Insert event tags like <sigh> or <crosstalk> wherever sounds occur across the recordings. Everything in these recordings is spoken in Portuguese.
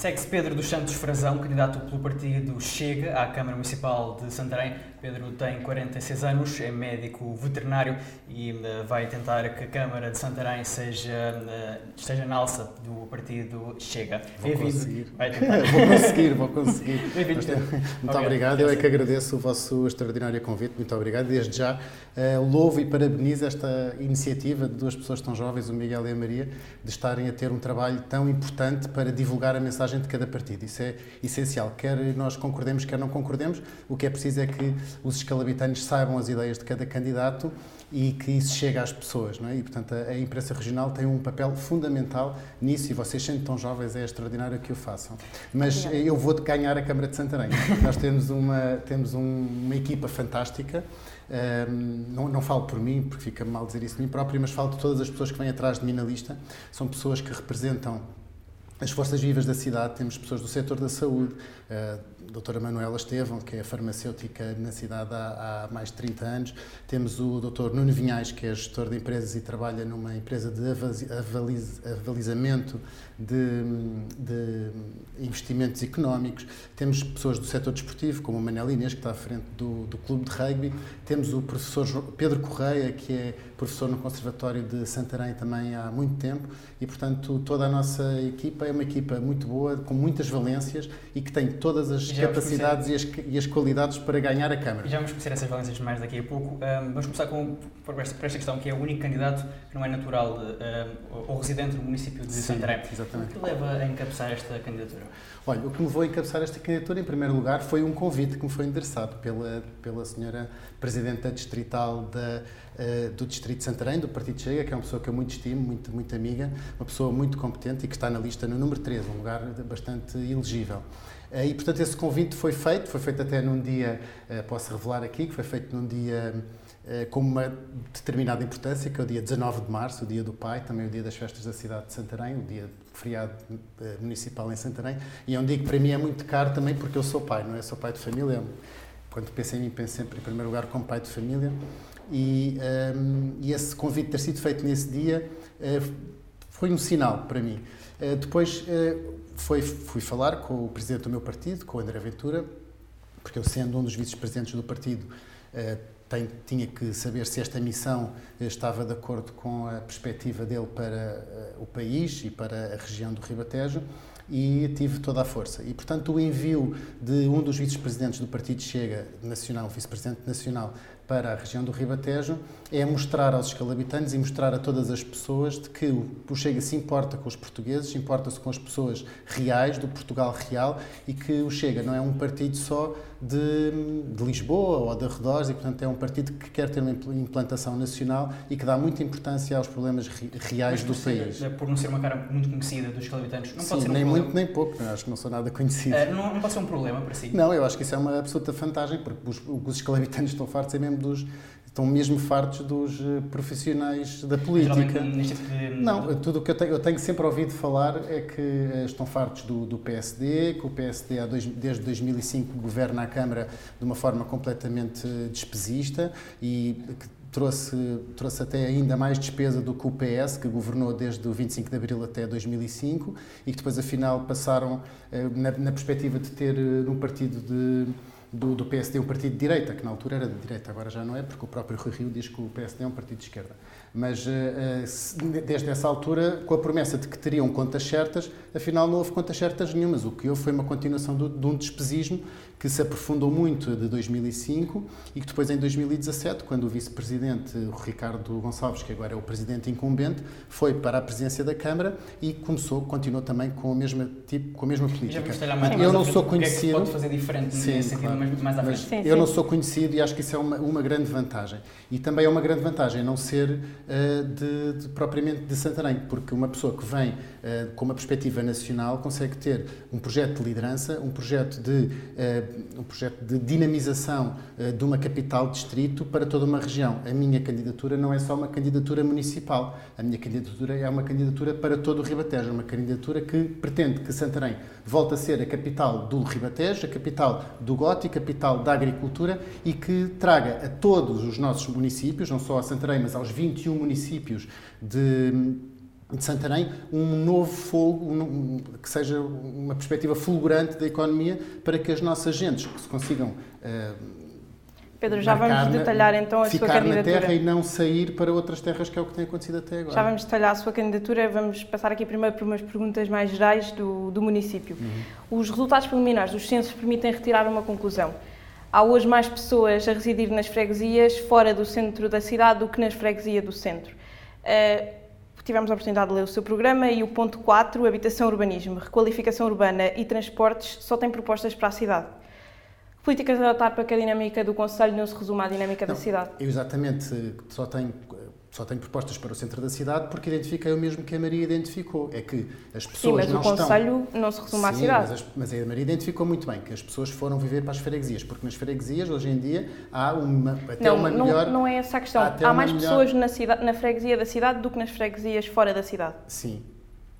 Segue-se Pedro dos Santos Frazão, candidato pelo partido Chega à Câmara Municipal de Santarém. Pedro tem 46 anos, é médico veterinário e uh, vai tentar que a Câmara de Santarém seja, uh, esteja na alça do partido Chega. Vou conseguir. <laughs> vou conseguir, vou conseguir. Bem-vindo, Muito obrigado. Eu é que agradeço o vosso extraordinário convite. Muito obrigado. Desde já uh, louvo e parabenizo esta iniciativa de duas pessoas tão jovens, o Miguel e a Maria, de estarem a ter um trabalho tão importante para divulgar a mensagem de cada partido. Isso é essencial. Quer nós concordemos, quer não concordemos, o que é preciso é que os escalabitanos saibam as ideias de cada candidato e que isso chegue às pessoas. Não é? E, portanto, a, a imprensa regional tem um papel fundamental nisso e vocês, sendo tão jovens, é extraordinário que o façam. Mas Obrigada. eu vou ganhar a Câmara de Santarém. Nós temos uma, temos um, uma equipa fantástica. Um, não, não, falo por mim, porque fica mal dizer isso de mim próprio, mas falo de todas as pessoas que vêm atrás de mim na lista. São pessoas que representam as forças vivas da cidade, temos pessoas do setor da saúde, a doutora Manuela Estevão, que é farmacêutica na cidade há, há, mais de 30 anos, temos o doutor Nuno Vinhais, que é gestor de empresas e trabalha numa empresa de avalizamento de, de, investimentos económicos, temos pessoas do setor desportivo, como o Manel Inês, que está à frente do, do clube de rugby, temos o professor Pedro Correia, que é professor no Conservatório de Santarém também há muito tempo, e portanto toda a nossa equipa é uma equipa muito boa, com muitas valências e que tem todas as capacidades e as, e as, qualidades para ganhar a Câmara. Já vamos conhecer essas valências mais daqui a pouco. Um, vamos começar com, por, esta, por esta questão, que é o único candidato que não é natural de, um, ou residente no município de Sim, Santarém. Exatamente. O que leva a encabeçar esta candidatura? Olha, o que me levou a encabeçar esta candidatura, em primeiro lugar, foi um convite que me foi endereçado pela, pela senhora Presidenta Distrital da, uh, do Distrito de Santarém, do Partido Chega, que é uma pessoa que eu muito estimo, muito, muito amiga, uma pessoa muito competente e que está na lista no número 3, um lugar bastante elegível. Uh, e, portanto, esse convite foi feito, foi feito até num dia, uh, posso revelar aqui, que foi feito num dia com uma determinada importância, que é o dia 19 de março, o dia do pai, também o dia das festas da cidade de Santarém, o dia feriado municipal em Santarém, e é um dia que para mim é muito caro também porque eu sou pai, não é? Sou pai de família, quando penso em mim, penso sempre em primeiro lugar como pai de família. E, um, e esse convite ter sido feito nesse dia uh, foi um sinal para mim. Uh, depois uh, foi, fui falar com o presidente do meu partido, com o André Ventura, porque eu, sendo um dos vice-presidentes do partido, tem, tinha que saber se esta missão estava de acordo com a perspectiva dele para o país e para a região do Ribatejo e tive toda a força. E, portanto, o envio de um dos vice-presidentes do Partido Chega Nacional, vice-presidente nacional, para a região do Ribatejo é mostrar aos escalabitantes e mostrar a todas as pessoas de que o Chega se importa com os portugueses, importa-se com as pessoas reais, do Portugal real, e que o Chega não é um partido só de, de Lisboa ou de arredores, e portanto é um partido que quer ter uma implantação nacional e que dá muita importância aos problemas reais do país. Por não ser uma cara muito conhecida dos escalabitantes, não Sim, pode ser um nem problema. muito nem pouco, acho que não sou nada conhecido. Uh, não, não, pode ser um problema para si? Não, eu acho que isso é uma absoluta vantagem, porque os, os escalabitantes estão fartos é mesmo dos estão mesmo fartos dos eh, profissionais da política. Não, tudo o que eu tenho, eu tenho sempre ouvido falar é que eh, estão fartos do, do PSD, que o PSD dois, desde 2005 governa a Câmara de uma forma completamente despesista e que trouxe, trouxe até ainda mais despesa do que o PS, que governou desde o 25 de Abril até 2005 e que depois afinal passaram eh, na, na perspectiva de ter um partido de do, do, PSD um partido de direita, que na altura era de direita, agora já não é, porque o próprio Rui Rio diz que o PSD é um partido de esquerda. Mas eh, eh, desde essa altura, com a promessa de que teriam contas certas, afinal não houve contas certas nenhumas. O que houve foi uma continuação de um despesismo que se aprofundou muito de 2005 e que depois em 2017, quando o vice-presidente Ricardo Gonçalves, que agora é o presidente incumbente, foi para a presidência da Câmara e começou, continuou também com a mesma tipo, com a mesma política. Eu não sou conhecido. Que é que pode fazer diferente sim, nesse claro. Sentido, mais à frente. Sim, eu não sou conhecido e acho que isso é uma, uma grande vantagem. E também é uma grande vantagem não ser uh, de, de, propriamente de Santarém, porque uma pessoa que vem uh, com uma perspectiva nacional consegue ter um projeto de liderança, um projeto de uh, um projeto de dinamização uh, de uma capital distrito para toda uma região. A minha candidatura não é só uma candidatura municipal, a minha candidatura é uma candidatura para todo o Ribatejo, é uma candidatura que pretende que Santarém volte a ser a capital do Ribatejo, a capital do a capital da agricultura e que traga a todos os nossos municípios, não só a Santarém, mas aos 21 municípios de de Santarém um novo fogo, um, que seja uma perspectiva fulgurante da economia para que as nossas gentes que se consigam uh, Pedro, já vamos detalhar então a sua candidatura. Ficar na terra e não sair para outras terras, que é o que tem acontecido até agora. Já vamos detalhar a sua candidatura. Vamos passar aqui primeiro por umas perguntas mais gerais do, do município. Uhum. Os resultados preliminares dos censos permitem retirar uma conclusão. Há hoje mais pessoas a residir nas freguesias fora do centro da cidade do que nas freguesias do centro. Uh, tivemos a oportunidade de ler o seu programa e o ponto 4, habitação, urbanismo, requalificação urbana e transportes, só tem propostas para a cidade. Políticas a adotar para que a dinâmica do Conselho não se resuma à dinâmica não, da cidade? Eu exatamente, só tenho, só tenho propostas para o centro da cidade porque identifiquei o mesmo que a Maria identificou, é que as pessoas Sim, mas o Conselho não se resume Sim, à cidade. Mas, mas, a Maria identificou muito bem que as pessoas foram viver para as freguesias, porque nas freguesias, hoje em dia, há uma, até não, uma não, melhor... Não é essa a questão. Há, há mais melhor... pessoas na, cidade, na freguesia da cidade do que nas freguesias fora da cidade. Sim,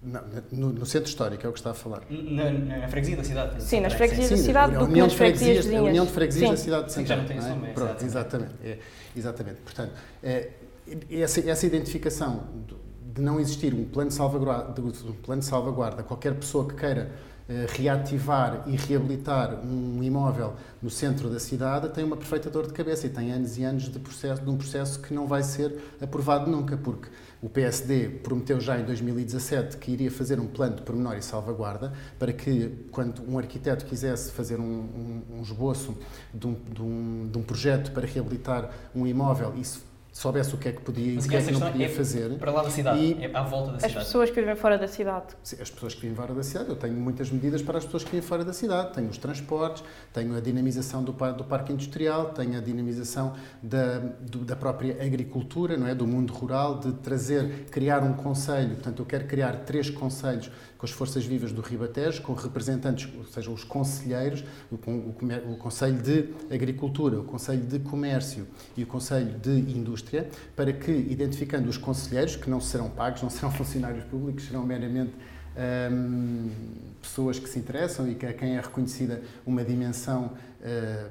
não, no, no, centro histórico, é o que está a falar. Na, na freguesia da cidade. Sim, nas freguesias sim, da cidade, do que nas freguesias A União de Freguesias sim. da cidade de Santarém. Já não tem é? Pronto, exatamente. É, exatamente. Portanto, é, essa, essa identificação de não existir um plano de salvaguarda, um plano de salvaguarda qualquer pessoa que queira eh, reativar e reabilitar um imóvel no centro da cidade tem uma perfeita dor de cabeça e tem anos e anos de, processo, de um processo que não vai ser aprovado nunca, porque o PSD prometeu já em 2017 que iria fazer um plano de pormenor e salvaguarda para que, quando um arquiteto quisesse fazer um, um, um esboço de um, de, de um, projeto para reabilitar um imóvel, isso soubesse o que é que podia e o que é que não podia é fazer. Para lá da cidade, e é à volta da as cidade. As pessoas que vivem fora da cidade. As pessoas que vivem fora da cidade. Eu tenho muitas medidas para as pessoas que vivem fora da cidade. Tenho os transportes, tenho a dinamização do, do parque industrial, tenho a dinamização da, do, da própria agricultura, não é? do mundo rural, de trazer, criar um conselho. Portanto, eu quero criar três conselhos com as forças vivas do Ribatejo, com representantes, ou seja, os conselheiros, o, o, o Conselho de Agricultura, o Conselho de Comércio e o Conselho de Indústria, para que, identificando os conselheiros, que não serão pagos, não serão <laughs> funcionários públicos, serão meramente hum, pessoas que se interessam e que a quem é reconhecida uma dimensão uma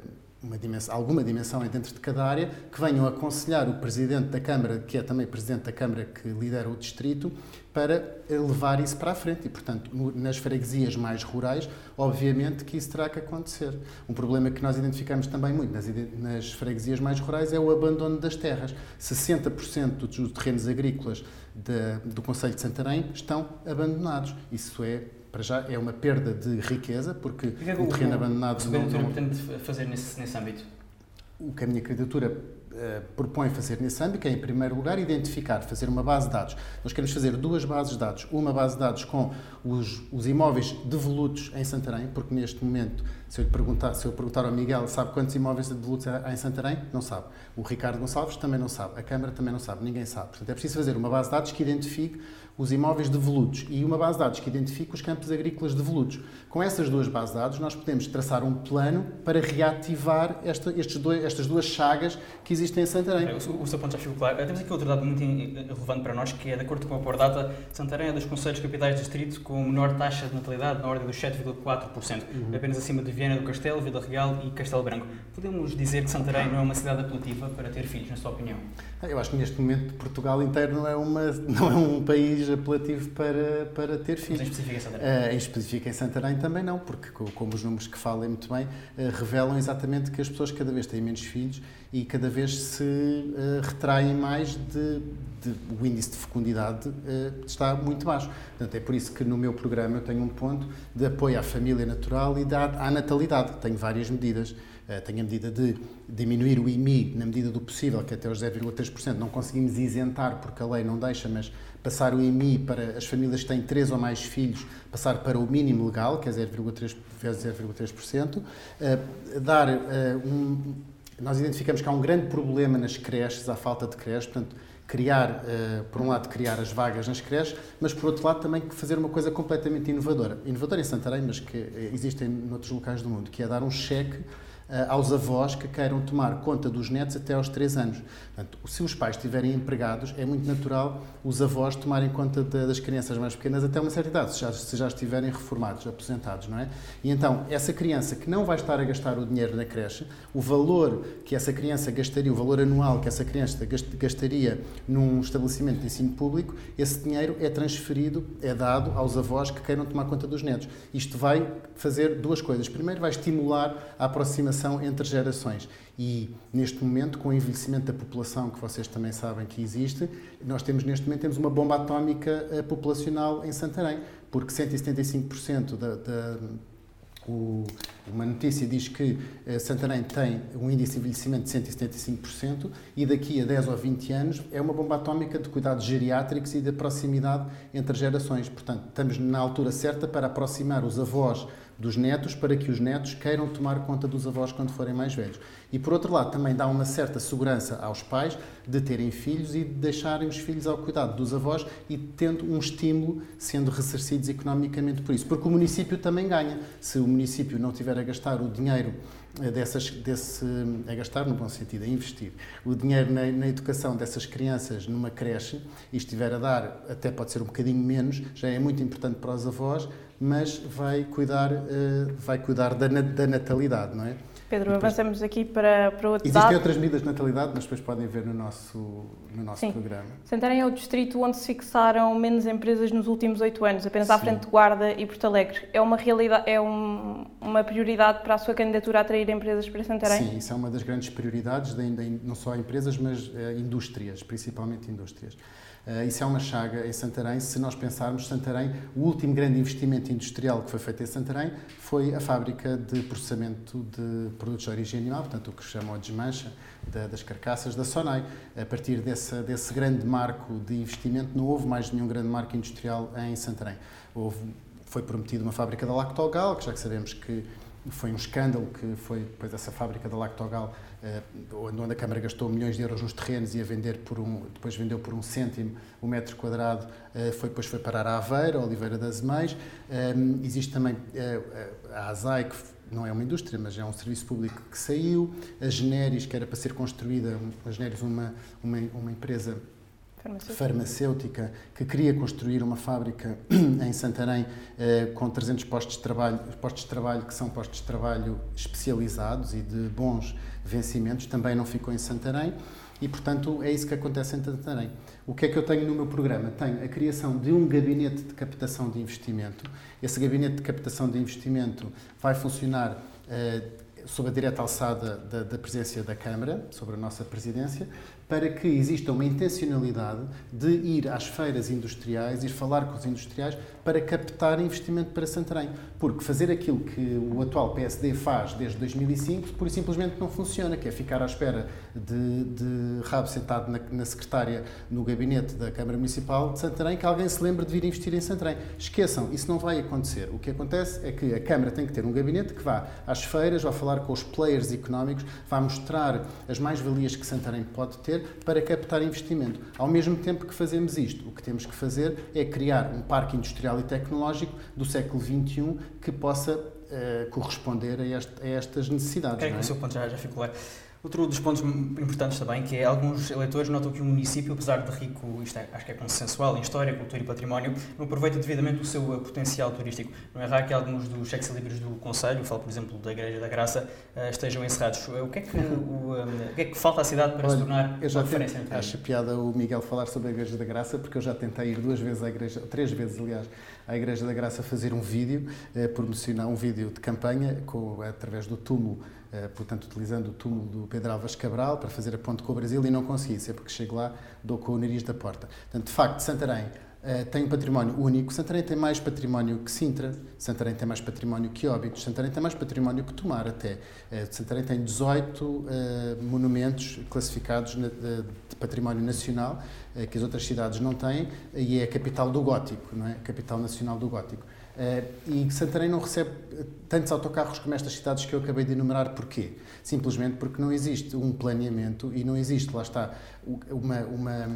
dimensão, alguma dimensão dentro de cada área, que venham aconselhar o Presidente da Câmara, que é também Presidente da Câmara que lidera o Distrito, para levar isso para a frente. E, portanto, nas freguesias mais rurais, obviamente que isso terá que acontecer. Um problema que nós identificamos também muito nas, nas freguesias mais rurais é o abandono das terras. 60% dos terrenos agrícolas de, do Conselho de Santarém estão abandonados. Isso é para já é uma perda de riqueza, porque o, é o terreno abandonado... O que não... pretende fazer nesse, nesse âmbito? O que a minha candidatura uh, propõe fazer nesse âmbito é, em primeiro lugar, identificar, fazer uma base de dados. Nós queremos fazer duas bases de dados. Uma base de dados com os, os imóveis devolutos em Santarém, porque neste momento, se eu, lhe perguntar, se eu perguntar ao Miguel, sabe quantos imóveis devolutos há em Santarém? Não sabe. O Ricardo Gonçalves também não sabe. A Câmara também não sabe. Ninguém sabe. Portanto, é preciso fazer uma base de dados que identifique os imóveis devolutos e uma base de dados que identifique os campos agrícolas devolutos. Com essas duas bases de dados, nós podemos traçar um plano para reativar esta, dois, estas duas chagas que existem em Santarém. O, o seu ponto já ficou claro. Temos aqui outro dado muito relevante para nós, que é, de acordo com a Pordata, Santarém é dos conselhos capitais de distrito com menor taxa de natalidade, na ordem dos 7,4%, uhum. apenas acima de Viana do Castelo, Vila Real e Castelo Branco. Podemos dizer que Santarém não é uma cidade apelativa para ter filhos, na sua opinião? Eu acho que neste momento Portugal inteiro não é, uma, <laughs> não é um país apelativo para, para ter filhos. Mas em específico em Santarém? Uh, em específico em Santarém também não, porque como os números que falem muito bem, uh, revelam exatamente que as pessoas cada vez têm menos filhos e cada vez se uh, retraem mais de, de, o índice de fecundidade está muito baixo. Portanto, é por isso que no meu programa eu tenho um ponto de apoio à família natural e da, à natalidade. Tenho várias medidas. Tenho a medida de diminuir o IMI na medida do possível, que até os 0,3% não conseguimos isentar porque a lei não deixa, mas passar o IMI para as famílias que têm três ou mais filhos, passar para o mínimo legal, que é 0,3 vezes 0,3%, uh, dar uh, um, nós identificamos que há um grande problema nas creches, há falta de creches, portanto, criar, uh, por um lado, criar as vagas nas creches, mas por outro lado também fazer uma coisa completamente inovadora. Inovadora em Santarém, mas que existe em outros locais do mundo, que é dar um cheque aos avós que queiram tomar conta dos netos até aos 3 anos. Portanto, se os pais estiverem empregados, é muito natural os avós tomarem conta de, das crianças mais pequenas até uma certa idade, se já, se já estiverem reformados, aposentados, não é? E então, essa criança que não vai estar a gastar o dinheiro na creche, o valor que essa criança gastaria, o valor anual que essa criança gastaria num estabelecimento de ensino público, esse dinheiro é transferido, é dado aos avós que queiram tomar conta dos netos. Isto vai fazer duas coisas. Primeiro, vai estimular a aproximação entre gerações. E neste momento, com o envelhecimento da população, que vocês também sabem que existe, nós temos neste momento temos uma bomba atómica eh, populacional em Santarém, porque 175% da, da o, uma notícia diz que uh, Santarém tem um índice de envelhecimento de 175% e daqui a 10 ou 20 anos é uma bomba atómica de cuidados geriátricos e de proximidade entre gerações. Portanto, estamos na altura certa para aproximar os avós dos netos para que os netos queiram tomar conta dos avós quando forem mais velhos. E por outro lado, também dá uma certa segurança aos pais de terem filhos e de deixarem os filhos ao cuidado dos avós e tendo um estímulo sendo ressarcidos economicamente por isso. Porque o município também ganha. Se o município não tiver a gastar o dinheiro dessas, desse, a gastar no bom sentido, a investir o dinheiro na, na, educação dessas crianças numa creche e estiver a dar, até pode ser um bocadinho menos, já é muito importante para os avós, mas vai cuidar, uh, vai cuidar da, da natalidade, não é? Pedro, depois, avançamos aqui para, para outro Existem dado. outras medidas de natalidade, mas depois podem ver no nosso, no nosso Sim. programa. Santarém é o distrito onde se fixaram menos empresas nos últimos oito anos, apenas Sim. à frente de Guarda e Porto Alegre. É uma realidade, é um, uma prioridade para a sua candidatura a atrair empresas para Santarém? Sim, isso é uma das grandes prioridades, de, de, não só empresas, mas uh, indústrias, principalmente indústrias. Uh, isso é uma chaga em Santarém. Se nós pensarmos, Santarém, o último grande investimento industrial que foi feito em Santarém foi a fábrica de processamento de produtos de origem animal, portanto, o que chamam de desmancha da, das carcaças da Sonai. A partir desse grande marco de investimento, não houve mais nenhum grande marco industrial em Santarém. Houve, foi prometida uma fábrica da Lactogal, que já que sabemos que foi um escândalo que foi depois essa fábrica da Lactogal eh, onde a Câmara gastou milhões de euros nos terrenos e a vender por um, depois vendeu por um cêntimo o um metro quadrado, eh, foi, depois foi parar a Aveira, a Oliveira das Meias. Eh, existe também a ASAI, que não é uma indústria, mas é um serviço público que saiu. A Generis, que era para ser construída, a Generis, uma, uma, uma empresa farmacêutica. farmacêutica que queria construir uma fábrica <clears throat> em Santarém eh, com 300 postos de trabalho, postos de trabalho que são postos de trabalho especializados e de bons vencimentos, também não ficou em Santarém e, portanto, é isso que acontece em Santarém. O que é que eu tenho no meu programa? Tenho a criação de um gabinete de captação de investimento. Esse gabinete de captação de investimento vai funcionar eh, sob a direta alçada da, da da Câmara, sobre a nossa presidência, para que exista uma intencionalidade de ir às feiras industriais, ir falar com os industriais para captar investimento para Santarém. Porque fazer aquilo que o atual PSD faz desde 2005, por simplesmente não funciona, que é ficar à espera de, de rabo sentado na, na secretária no gabinete da Câmara Municipal de Santarém, que alguém se lembre de vir investir em Santarém. Esqueçam, isso não vai acontecer. O que acontece é que a Câmara tem que ter um gabinete que vá às feiras, vá falar com os players económicos, vá mostrar as mais-valias que Santarém pode ter para captar investimento. Ao mesmo tempo que fazemos isto, o que temos que fazer é criar um parque industrial e tecnológico do século XXI que possa uh, corresponder a, este, a, estas necessidades. Que é? o seu ponto já, já ficou claro. Outro dos pontos importantes também, que é alguns eleitores notam que o município, apesar de rico, isto é, acho que é consensual em história, cultura e património, não aproveita devidamente o seu potencial turístico. Não é raro que alguns dos cheques livres do Conselho, falo por exemplo da Igreja da Graça, eh, estejam encerrados. O que é que, o, o que, é que falta à cidade para Olha, se tornar eu já uma referência? Acho piada o Miguel falar sobre a Igreja da Graça, porque eu já tentei ir duas vezes à Igreja, três vezes aliás, à Igreja da Graça fazer um vídeo, eh, promocionar um vídeo de campanha com, através do túmulo eh, portanto, utilizando o túmulo do Pedro Alves Cabral para fazer a ponte com o Brasil e não consegui, sempre que chego lá dou com o nariz da porta. Portanto, de facto, Santarém uh, tem um património único. Santarém tem mais património que Sintra, Santarém tem mais património que Óbidos, Santarém tem mais património que Tomar até. Uh, Santarém tem 18 uh, monumentos classificados na, de, de, património nacional que as outras cidades não têm e é a capital do gótico, não é? Capital nacional do gótico. E Santarém não recebe tantos autocarros como estas cidades que eu acabei de enumerar. Porquê? Simplesmente porque não existe um planeamento e não existe, lá está, uma, uma,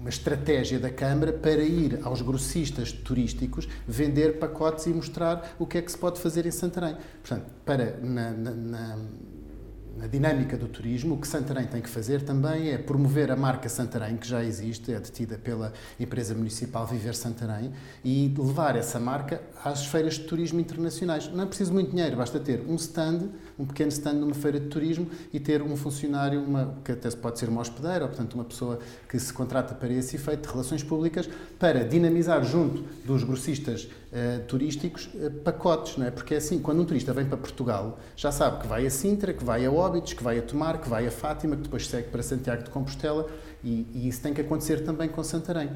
uma estratégia da Câmara para ir aos grossistas turísticos vender pacotes e mostrar o que é que se pode fazer em Santarém. Portanto, para na, na, na dinâmica do turismo, o que Santarém tem que fazer também é promover a marca Santarém, que já existe, é detida pela empresa municipal Viver Santarém, e levar essa marca às feiras de turismo internacionais. Não é preciso muito dinheiro, basta ter um stand, um pequeno stand numa feira de turismo e ter um funcionário, uma, que até pode ser uma hospedeira, ou portanto uma pessoa que se contrata para esse efeito de relações públicas, para dinamizar junto dos grossistas uh, turísticos uh, pacotes, não é? Porque é assim, quando um turista vem para Portugal, já sabe que vai a Sintra, que vai a Óbidos, que vai a Tomar, que vai a Fátima, que depois segue para Santiago de Compostela, e, e isso tem que acontecer também com Santarém.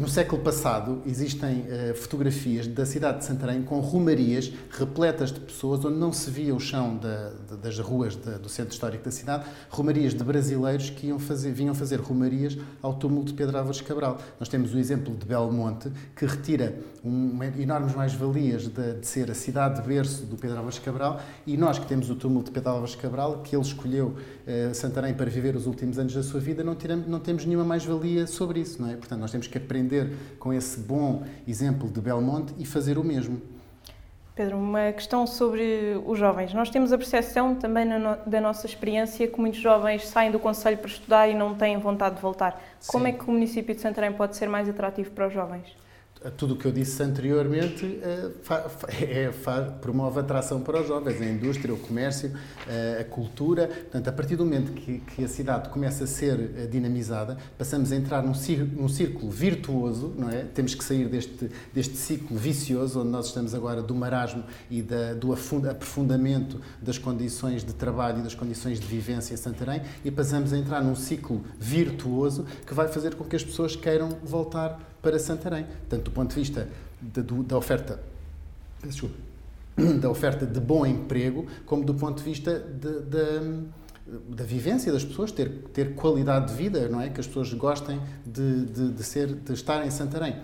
No século passado existem uh, fotografias da cidade de Santarém com romarias repletas de pessoas onde não se via o chão da, das ruas do centro histórico da cidade, romarias de brasileiros que iam fazer, vinham fazer romarias ao túmulo de Pedro Álvares Cabral. Nós temos o exemplo de Belmonte, que retira um, enormes mais-valias de, de, ser a cidade de berço do Pedro Álvares Cabral e nós que temos o túmulo de Pedro Álvares Cabral, que ele escolheu uh, Santarém para viver os últimos anos da sua vida, não, tiramos, não temos nenhuma mais-valia sobre isso, não é? Portanto, nós temos que aprender com esse bom exemplo de Belmonte e fazer o mesmo. Pedro, uma questão sobre os jovens. Nós temos a percepção também no, da nossa experiência que muitos jovens saem do Conselho para estudar e não têm vontade de voltar. Sim. Como é que o município de Santarém pode ser mais atrativo para os jovens? Tudo o que eu disse anteriormente eh, <laughs> é, promove atração para os jovens, a indústria, o comércio, eh, a cultura. Portanto, a partir do momento que, que a cidade começa a ser eh, dinamizada, passamos a entrar num num círculo virtuoso, não é? Temos que sair deste, deste ciclo vicioso, onde nós estamos agora do marasmo e da, do aprofundamento das condições de trabalho e das condições de vivência em Santarém e passamos a entrar num ciclo virtuoso que vai fazer com que as pessoas queiram voltar para Santarém, tanto do ponto de vista da, da oferta, <clears throat> da oferta de bom emprego, como do ponto de vista de, de, da vivência das pessoas, ter, ter qualidade de vida, não é? Que as pessoas gostem de, de, de ser, de estar em Santarém.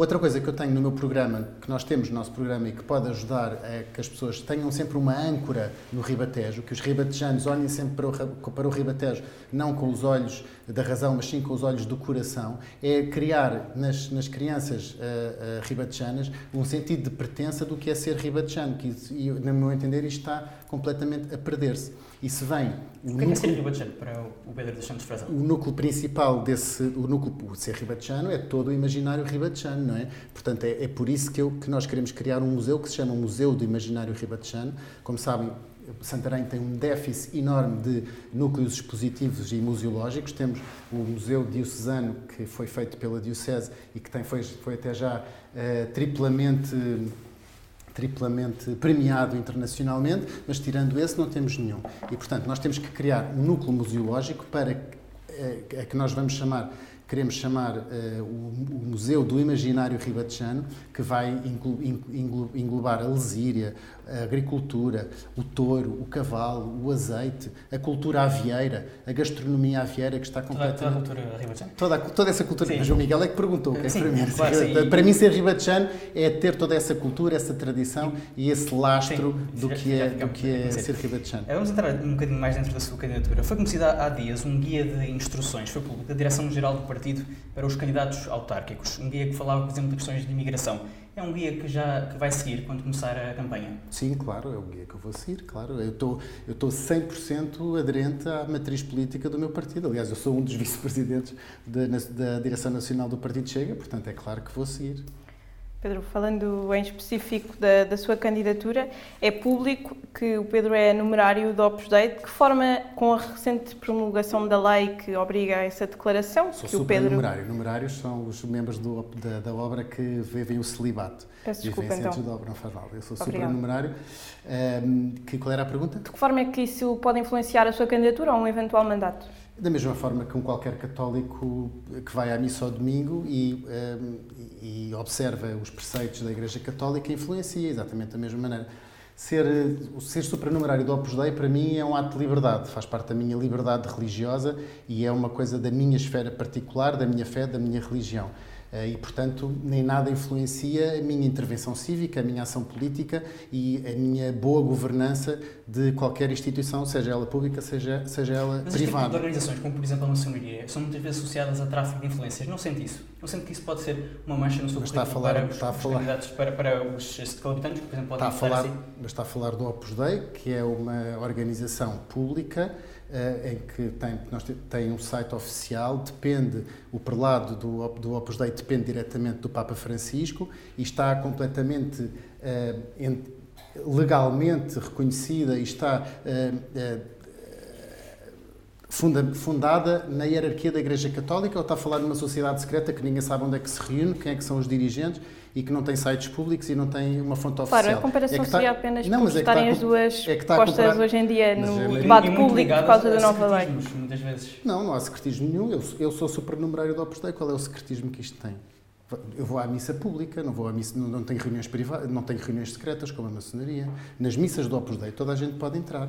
Outra coisa que eu tenho no meu programa, que nós temos no nosso programa e que pode ajudar é que as pessoas tenham sempre uma âncora no Ribatejo, que os ribatejanos olhem sempre para o, para o Ribatejo, não com os olhos da razão, mas sim com os olhos do coração, é criar nas, nas crianças uh, uh, ribatejanas um sentido de pertença do que é ser ribatejano, que, e, no meu entender, isto está completamente a perder-se. E se vem. O, o que é, núcleo, é ser ribatejano para o Pedro dos Santos Frazão? O núcleo principal desse. O núcleo de ser ribatejano é todo o imaginário ribatejano, não é? Portanto, é, é por isso que, eu, que nós queremos criar um museu que se chama Museu do Imaginário Ribatejano. Como sabem, Santarém tem um déficit enorme de núcleos expositivos e museológicos. Temos o Museu Diocesano, que foi feito pela Diocese e que tem, foi, foi até já uh, triplamente triplamente premiado internacionalmente, mas tirando esse não temos nenhum. E, portanto, nós temos que criar um núcleo museológico para que, que nós vamos chamar queremos chamar uh, o, Museu do Imaginário Ribatejano, que vai englobar a lesíria, a agricultura, o touro, o cavalo, o azeite, a cultura avieira, a gastronomia avieira que está completamente... Toda, toda a cultura ribatejana. Toda, toda essa cultura. Sim. Mas o Miguel é que perguntou, que é sim, para mim. Claro, para mim ser ribatejano é ter toda essa cultura, essa tradição e esse lastro sim, do, que é, do que é ser ribatejano. Vamos entrar um bocadinho mais dentro da sua candidatura. Foi conhecido há dias um guia de instruções, foi público, da Direção-Geral do Partido para os candidatos autárquicos. Um guia que falava, por exemplo, de questões de imigração. É um guia que já que vai seguir quando começar a campanha? Sim, claro, é o guia que eu vou seguir, claro. Eu estou eu estou 100% aderente à matriz política do meu partido. Aliás, eu sou um dos <laughs> vice-presidentes da, da Direção Nacional do Partido Chega, portanto é claro que vou seguir. Pedro, falando em específico da, da, sua candidatura, é público que o Pedro é numerário do Opus Dei. De que forma, com a recente promulgação da lei que obriga a essa declaração, Sou que o Pedro... numerário. Numerários são os membros do, da, da, obra que vivem o celibato. Peço desculpa, então. da obra, não faz mal. Eu sou supernumerário. Um, que, qual era a pergunta? De que forma é que isso pode influenciar a sua candidatura ou um eventual mandato? Da mesma forma que um qualquer católico que vai à missa ao domingo e, um, e observa os preceitos da Igreja Católica influencia exatamente da mesma maneira. Ser, ser supranumerário do Opus Dei, para mim, é um ato de liberdade, faz parte da minha liberdade religiosa e é uma coisa da minha esfera particular, da minha fé, da minha religião. E, portanto, nem nada influencia a minha intervenção cívica, a minha ação política e a minha boa governança de qualquer instituição, seja ela pública, seja, seja ela Mas privada. Mas organizações, como por exemplo a maçonaria, são muitas vezes associadas a tráfico de influências. Não sente isso? Não sente que isso pode ser uma mancha no seu a falar, para os, está a falar, candidatos, para, para os coabitantes, por exemplo, podem está a falar, assim? mas está a falar do Opus Dei, que é uma organização pública em que tem, nós tem um site oficial, depende, o prelado do, do Opus Dei depende diretamente do Papa Francisco e está completamente en, legalmente reconhecida e está uh, funda, fundada na hierarquia da Igreja Católica ou está a falar numa sociedade secreta que ninguém sabe onde é que se reúne, quem é que são os dirigentes e que não tem sites públicos e não tem uma fonte oficial. Claro, a comparação é está, seria apenas não, por é estarem está, as duas é postas comparar, hoje em dia no é, debate público por causa da nova lei. Muitas vezes. Não, não há secretismo nenhum. Eu, eu sou supernumerário do Opus Dei. Qual é o secretismo que isto tem? Eu vou à missa pública, não vou à missa, não, não tenho reuniões privadas, não tenho reuniões secretas como a maçonaria. Nas missas do Opus Dei toda a gente pode entrar.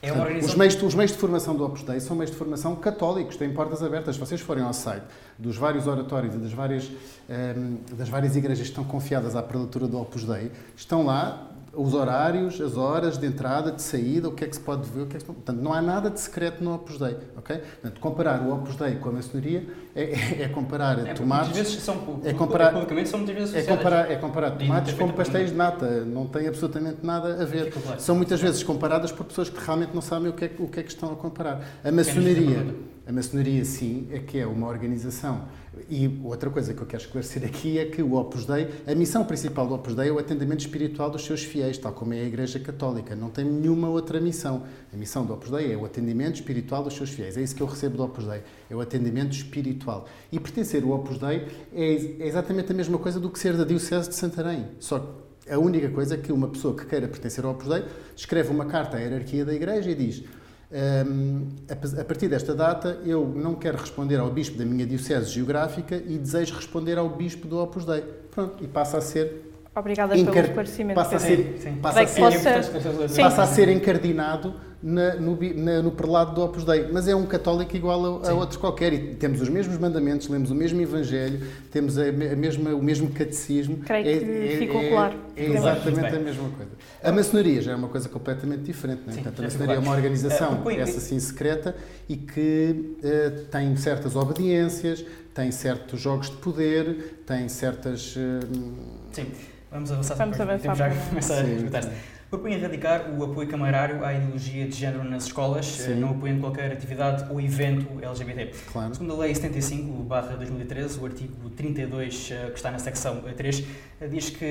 É os, meios, os meios de formação do Opus Dei são meios de formação católicos, têm portas abertas. Se vocês forem ao site dos vários oratórios e das várias, um, ehm, das várias igrejas que estão confiadas à prelatura do Opus Dei, estão lá os horários, as horas de entrada, de saída, o que é que se pode ver, o que é que se... Portanto, não há nada de secreto no Opus Dei, ok? Portanto, comparar o Opus Dei com a maçonaria é, é, é comparar é, tomates... Muitas vezes são, é comparar, publicamente são muitas vezes é comparar, é comparar tomates com pastéis de nata, não tem absolutamente nada a ver. São muitas vezes comparadas por pessoas que realmente não sabem o que é, o que, é que estão a comparar. A maçonaria, a maçonaria sim, é que é uma organização e outra coisa que eu quero esclarecer aqui é que o Opus Dei, a missão principal do Opus Dei é o atendimento espiritual dos seus fiéis, tal como é a Igreja Católica. Não tem nenhuma outra missão. A missão do Opus Dei é o atendimento espiritual dos seus fiéis. É isso que eu recebo do Opus Dei, é o atendimento espiritual. E pertencer ao Opus Dei é, é exatamente a mesma coisa do que ser da Diocese de Santarém. Só que a única coisa é que uma pessoa que queira pertencer ao Opus Dei escreve uma carta à hierarquia da Igreja e diz um, a, partir desta data, eu não quero responder ao bispo da minha diocese geográfica e desejo responder ao bispo do Opus Dei. Pronto, e passa a ser Obrigada pelo esclarecimento. Passa a ser, sim, sim. Passa, a ser, possa... passa a ser encardinado na, no, na, no prelado do Opus Dei, mas é um católico igual a, a outro qualquer e temos os mesmos mandamentos, lemos o mesmo Evangelho, temos a, a mesma, o mesmo catecismo. Creio que é, é ficou é, claro. É, é exatamente a mesma coisa. A maçonaria já é uma coisa completamente diferente. Não é? Sim, Portanto, a maçonaria é uma organização, uh, essa sim, secreta e que uh, tem certas obediências, tem certos jogos de poder, tem certas. Uh, sim. Vamos avançar. Vamos avançar. Temos já começar a Propõe erradicar o apoio camarário à ideologia de género nas escolas, Sim. não apoiando qualquer atividade ou evento LGBT. Claro. Segundo a Lei 75-2013, o artigo 32, eh, que está na secção 3, eh, diz que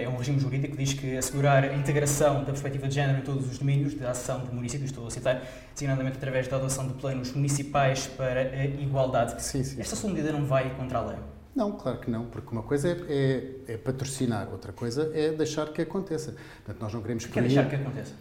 é um regime jurídico, diz que assegurar a integração da perspectiva de género em todos os domínios de ação do município, estou a citar, designadamente através da adoção de planos municipais para a igualdade. Sim, sim, Esta sua medida não vai contra a lei? Não, claro que não, porque uma coisa é, é, é, patrocinar, outra coisa é deixar que aconteça. Portanto, nós não queremos que. É deixar que aconteça?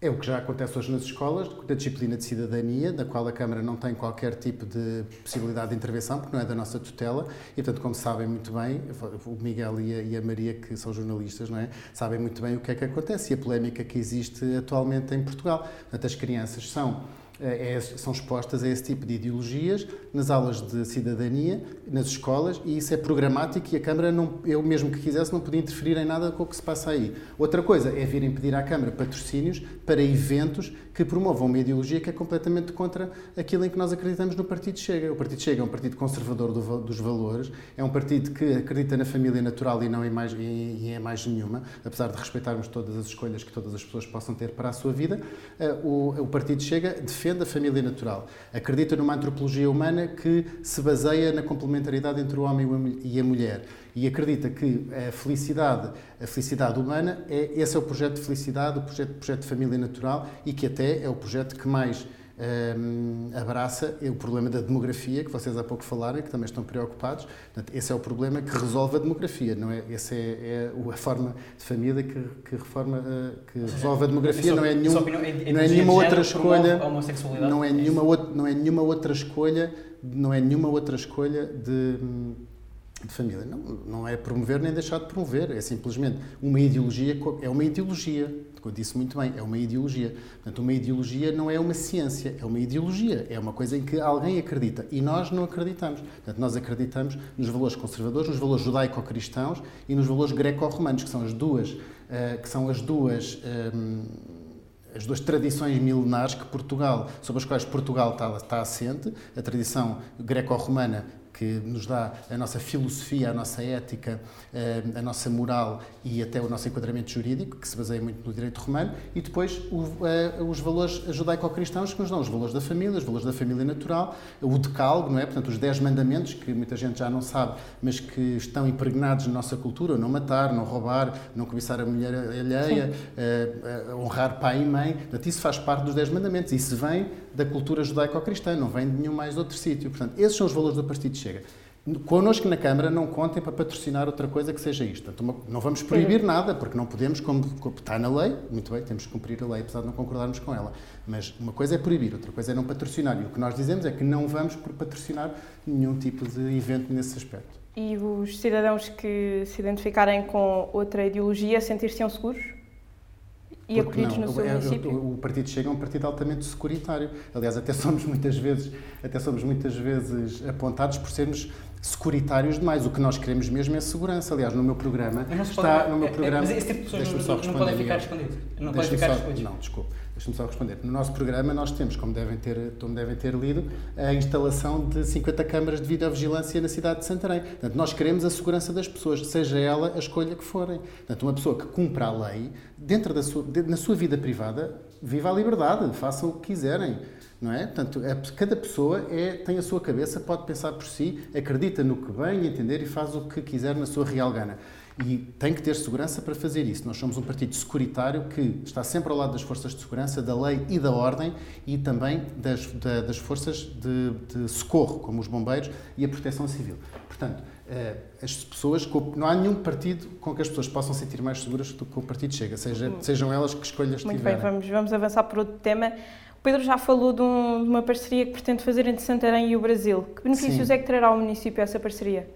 É o que já acontece hoje nas escolas, da disciplina de cidadania, na qual a Câmara não tem qualquer tipo de possibilidade de intervenção, porque não é da nossa tutela, e portanto, como sabem muito bem, o Miguel e a, e a Maria, que são jornalistas, não é? sabem muito bem o que é que acontece e a polémica que existe atualmente em Portugal. Portanto, as crianças são é, é, são expostas a esse tipo de ideologias nas aulas de cidadania, nas escolas, e isso é programático e a Câmara, não, eu mesmo que quisesse, não podia interferir em nada com o que se passa aí. Outra coisa é virem pedir à Câmara patrocínios para eventos que promovam uma ideologia que é completamente contra aquilo em que nós acreditamos no Partido Chega. O Partido Chega é um partido conservador do, dos valores, é um partido que acredita na família natural e não em mais, em, em mais nenhuma, apesar de respeitarmos todas as escolhas que todas as pessoas possam ter para a sua vida. Eh, o, o Partido Chega defende a família natural, acredita numa antropologia humana que se baseia na complementaridade entre o homem e a mulher. E acredita que a felicidade, a felicidade humana, é, esse é o projeto de felicidade, o projeto, projeto de família natural e que até é o projeto que mais um, abraça o problema da demografia, que vocês há pouco falaram, que também estão preocupados. Portanto, esse é o problema que resolve a demografia, não é? Essa é, é a forma de família que, que reforma, uh, que resolve a demografia, não é, nenhum, não é nenhuma outra escolha, não é nenhuma, outra, não é nenhuma outra escolha, não é nenhuma outra escolha de de família. Não, não é promover nem deixar de promover, é simplesmente uma ideologia, é uma ideologia, eu disse muito bem, é uma ideologia. Portanto, uma ideologia não é uma ciência, é uma ideologia, é uma coisa em que alguém acredita e nós não acreditamos. Portanto, nós acreditamos nos valores conservadores, nos valores judaico-cristãos e nos valores greco-romanos, que são as duas, uh, que são as duas um, as duas tradições milenares que Portugal, sobre as quais Portugal está, está assente, a tradição greco-romana que nos dá a nossa filosofia, a nossa ética, eh, a nossa moral e até o nosso enquadramento jurídico, que se baseia muito no direito romano, e depois eh, os valores judaico-cristãos que nos dão os valores da família, os valores da família natural, o decálogo, não é? Portanto, os dez mandamentos, que muita gente já não sabe, mas que estão impregnados na nossa cultura, não matar, não roubar, não cobiçar a mulher alheia, eh, honrar pai e mãe, portanto, isso faz parte dos dez mandamentos, isso vem da cultura judaico-cristã, não vem de nenhum mais outro sítio. Portanto, esses são os valores do Partido Chega. Connosco na Câmara não contem para patrocinar outra coisa que seja isto. Portanto, não vamos proibir nada, porque não podemos, como, está na lei, muito bem, temos que cumprir a lei, apesar de não concordarmos com ela. Mas uma coisa é proibir, outra coisa é não patrocinar. E o que nós dizemos é que não vamos patrocinar nenhum tipo de evento nesse aspecto. E os cidadãos que se identificarem com outra ideologia sentir-se seguros? E acolhidos no seu é, município? O, o Partido Chega é um partido altamente securitário. Aliás, até somos muitas vezes, até somos muitas vezes apontados por sermos securitários demais. O que nós queremos mesmo é segurança. Aliás, no meu programa está pode, no meu programa. É, mas esse tipo de pessoas não, não podem ficar escondido. Não podem ficar escondidos. Não, desculpe. Deixa-me só responder. No nosso programa nós temos, como devem, ter, como devem ter lido, a instalação de 50 câmaras de videovigilância na cidade de Santarém. Portanto, nós queremos a segurança das pessoas, seja ela a escolha que forem. Portanto, uma pessoa que cumpra a lei, dentro da sua, na sua vida privada, viva a liberdade, façam o que quiserem. Não é? Portanto, é, cada pessoa é, tem a sua cabeça, pode pensar por si, acredita no que bem, entender e faz o que quiser na sua real gana. E tem que ter segurança para fazer isso. Nós somos um partido securitário que está sempre ao lado das forças de segurança, da lei e da ordem e também das, da, das forças de, de, socorro, como os bombeiros e a proteção civil. Portanto, eh, as pessoas, não há nenhum partido com que as pessoas possam sentir mais seguras do que o partido chega, seja, sejam elas que escolhas Muito tiverem. bem, vamos, vamos avançar por outro tema. O Pedro já falou de, um, de uma parceria que pretende fazer entre Santarém e o Brasil. Que benefícios Sim. é que trará ao município essa parceria?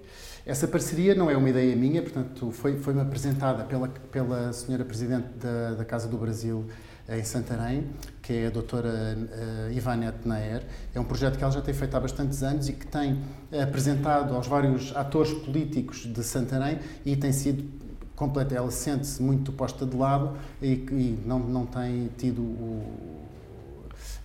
Essa parceria não é uma ideia minha, portanto, foi-me foi apresentada pela, pela senhora Presidente da, da Casa do Brasil em Santarém, que é a doutora uh, Ivanete Naer. É um projeto que ela já tem feito há bastantes anos e que tem apresentado aos vários atores políticos de Santarém e tem sido completa. Ela sente-se muito posta de lado e, e não, não tem tido o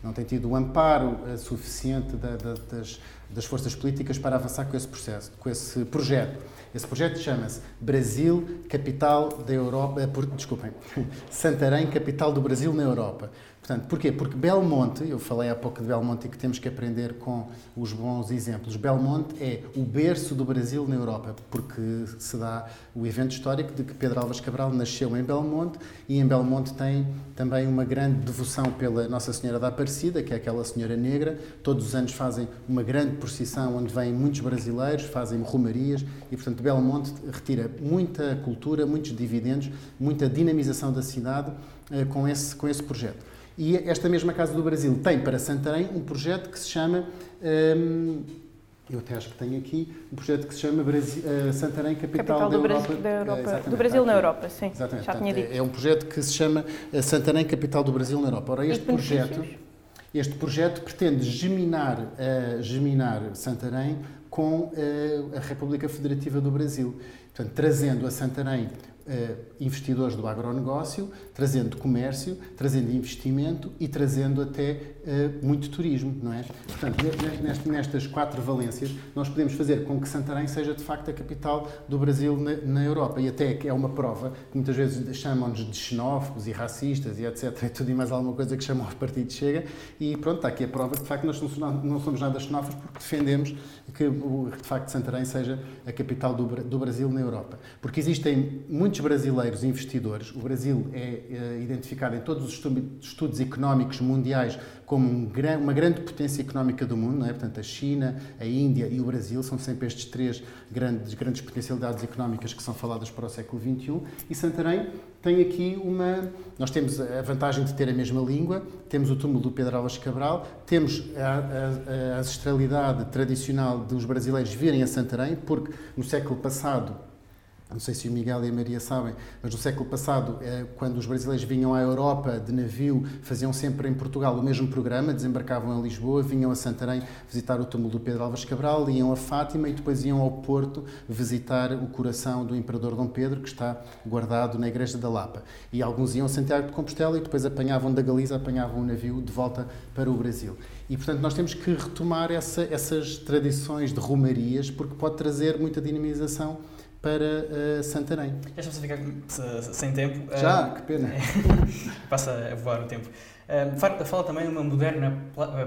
não tem tido o amparo uh, suficiente da, da, das, das forças políticas para avançar com esse processo, com esse projeto. Esse projeto chama-se Brasil, capital da Europa, eh, por, desculpem, <laughs> Santarém, capital do Brasil na Europa. Portanto, porquê? Porque Belmonte, eu falei há pouco de Belmonte e que temos que aprender com os bons exemplos. Belmonte é o berço do Brasil na Europa, porque se dá o evento histórico de que Pedro Álvares Cabral nasceu em Belmonte e em Belmonte tem também uma grande devoção pela Nossa Senhora da Aparecida, que é aquela senhora negra. Todos os anos fazem uma grande procissão onde vêm muitos brasileiros, fazem romarias e, portanto, Belmonte retira muita cultura, muitos dividendos, muita dinamização da cidade eh, com esse, com esse projeto. E esta mesma Casa do Brasil tem para Santarém um projeto que se chama. Um, eu até acho que tenho aqui um projeto que se chama Brasil, uh, Santarém Capital, Capital da, do Europa, Brasil, da Europa uh, do Brasil na Europa, sim. Exatamente. Já tinha dito. É, é um projeto que se chama uh, Santarém Capital do Brasil na Europa. Ora, este projeto, este projeto pretende geminar, uh, geminar Santarém com a República Federativa do Brasil. Portanto, trazendo a Santarém uh, investidores do agronegócio, trazendo comércio, trazendo investimento e trazendo até uh, muito turismo, não é? Portanto, nestas quatro valências, nós podemos fazer com que Santarém seja de facto a capital do Brasil na, Europa e até que é uma prova que muitas vezes chamam-nos de xenófobos e racistas e etc. e tudo e mais alguma coisa que chamam o Partido Chega e pronto, está aqui a prova de facto nós não somos nada xenófobos porque defendemos que de facto Santarém seja a capital do Brasil na Europa. Porque existem muitos muitos brasileiros investidores. O Brasil é, é identificado em todos os estudos económicos mundiais como um, uma grande potência económica do mundo, não é? Portanto, a China, a Índia e o Brasil são sempre estes três grandes, grandes potencialidades económicas que são faladas para o século XXI e Santarém tem aqui uma. Nós temos a vantagem de ter a mesma língua, temos o túmulo do Pedro Alves Cabral, temos a, a, a ancestralidade tradicional dos brasileiros virem a Santarém, porque no século passado não sei se o Miguel e a Maria sabem, mas no século passado, eh, quando os brasileiros vinham à Europa de navio, faziam sempre em Portugal o mesmo programa, desembarcavam em Lisboa, vinham a Santarém visitar o túmulo do Pedro Álvares Cabral, iam a Fátima e depois iam ao Porto visitar o coração do Imperador Dom Pedro, que está guardado na Igreja da Lapa. E alguns iam a Santiago de Compostela e depois apanhavam da Galiza, apanhavam o navio de volta para o Brasil. E, portanto, nós temos que retomar essa, essas tradições de romarias, porque pode trazer muita dinamização para uh, Santarém. Já estamos a ficar sem tempo. Já, uh, que pena. <laughs> passa a voar o tempo. Uh, fala, fala, também de uma moderna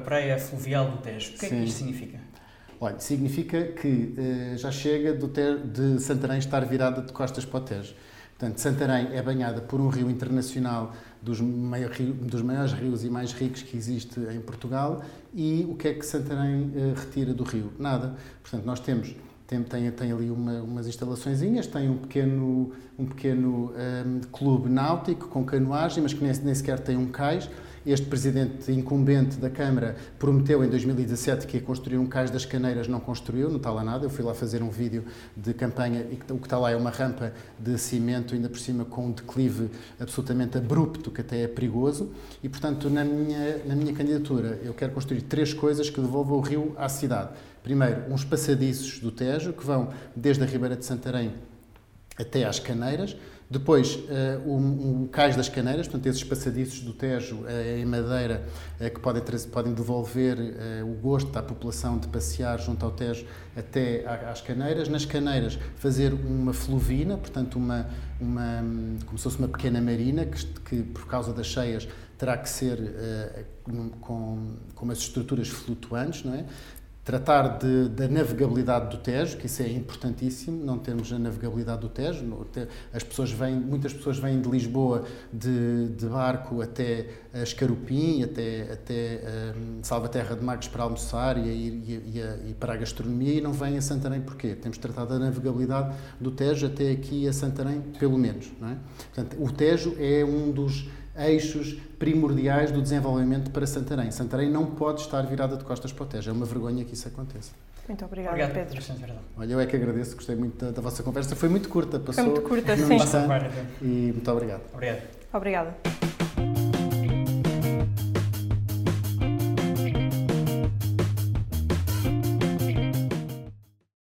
praia fluvial do Tejo. O que Sim. é que isto significa? Olha, significa que já chega do ter, de Santarém estar virada de costas para o Tejo. Portanto, Santarém é banhada por um rio internacional dos, maior, dos maiores rios e mais ricos que existe em Portugal e o que é que Santarém retira do rio? Nada. Portanto, nós temos tem, tem, tem ali uma, umas instalaçõezinhas, tem um pequeno, um pequeno um, clube náutico com canoagem, mas que nem, nem sequer tem um cais. Este presidente incumbente da Câmara prometeu em 2017 que ia construir um cais das Caneiras, não construiu, não está lá nada. Eu fui lá fazer um vídeo de campanha e o que está lá é uma rampa de cimento, ainda por cima com um declive absolutamente abrupto, que até é perigoso. E, portanto, na minha, na minha candidatura, eu quero construir três coisas que devolvam o rio à cidade. Primeiro, uns passadiços do Tejo, que vão desde a Ribeira de Santarém até às Caneiras. Depois, uh, o, o Cais das Caneiras, portanto, esses passadiços do Tejo uh, em madeira uh, que podem, podem devolver o gosto à população de passear junto ao Tejo até às Caneiras. Nas Caneiras, fazer uma fluvina, portanto, uma, uma, como se fosse uma pequena marina, que, que por causa das cheias terá que ser com, com estruturas flutuantes, não é? Tratar de, da navegabilidade do Tejo, que isso é importantíssimo, não termos a navegabilidade do Tejo. As pessoas vêm, muitas pessoas vêm de Lisboa de, de barco até Escarupim, até, até um, Salvaterra de Magos para almoçar e, e, e, e, para a gastronomia e não vêm a Santarém porquê? Temos tratado da navegabilidade do Tejo até aqui a Santarém, pelo menos. Não é? Portanto, o Tejo é um dos eixos primordiais do desenvolvimento para Santarém. Santarém não pode estar virada de costas para o Tejo. É uma vergonha que isso aconteça. Muito obrigada, Obrigado, Pedro. Olha, eu é que agradeço, gostei muito da, da vossa conversa. Foi muito curta, passou. Foi muito curta, sim. E muito obrigado. Obrigado. Obrigada.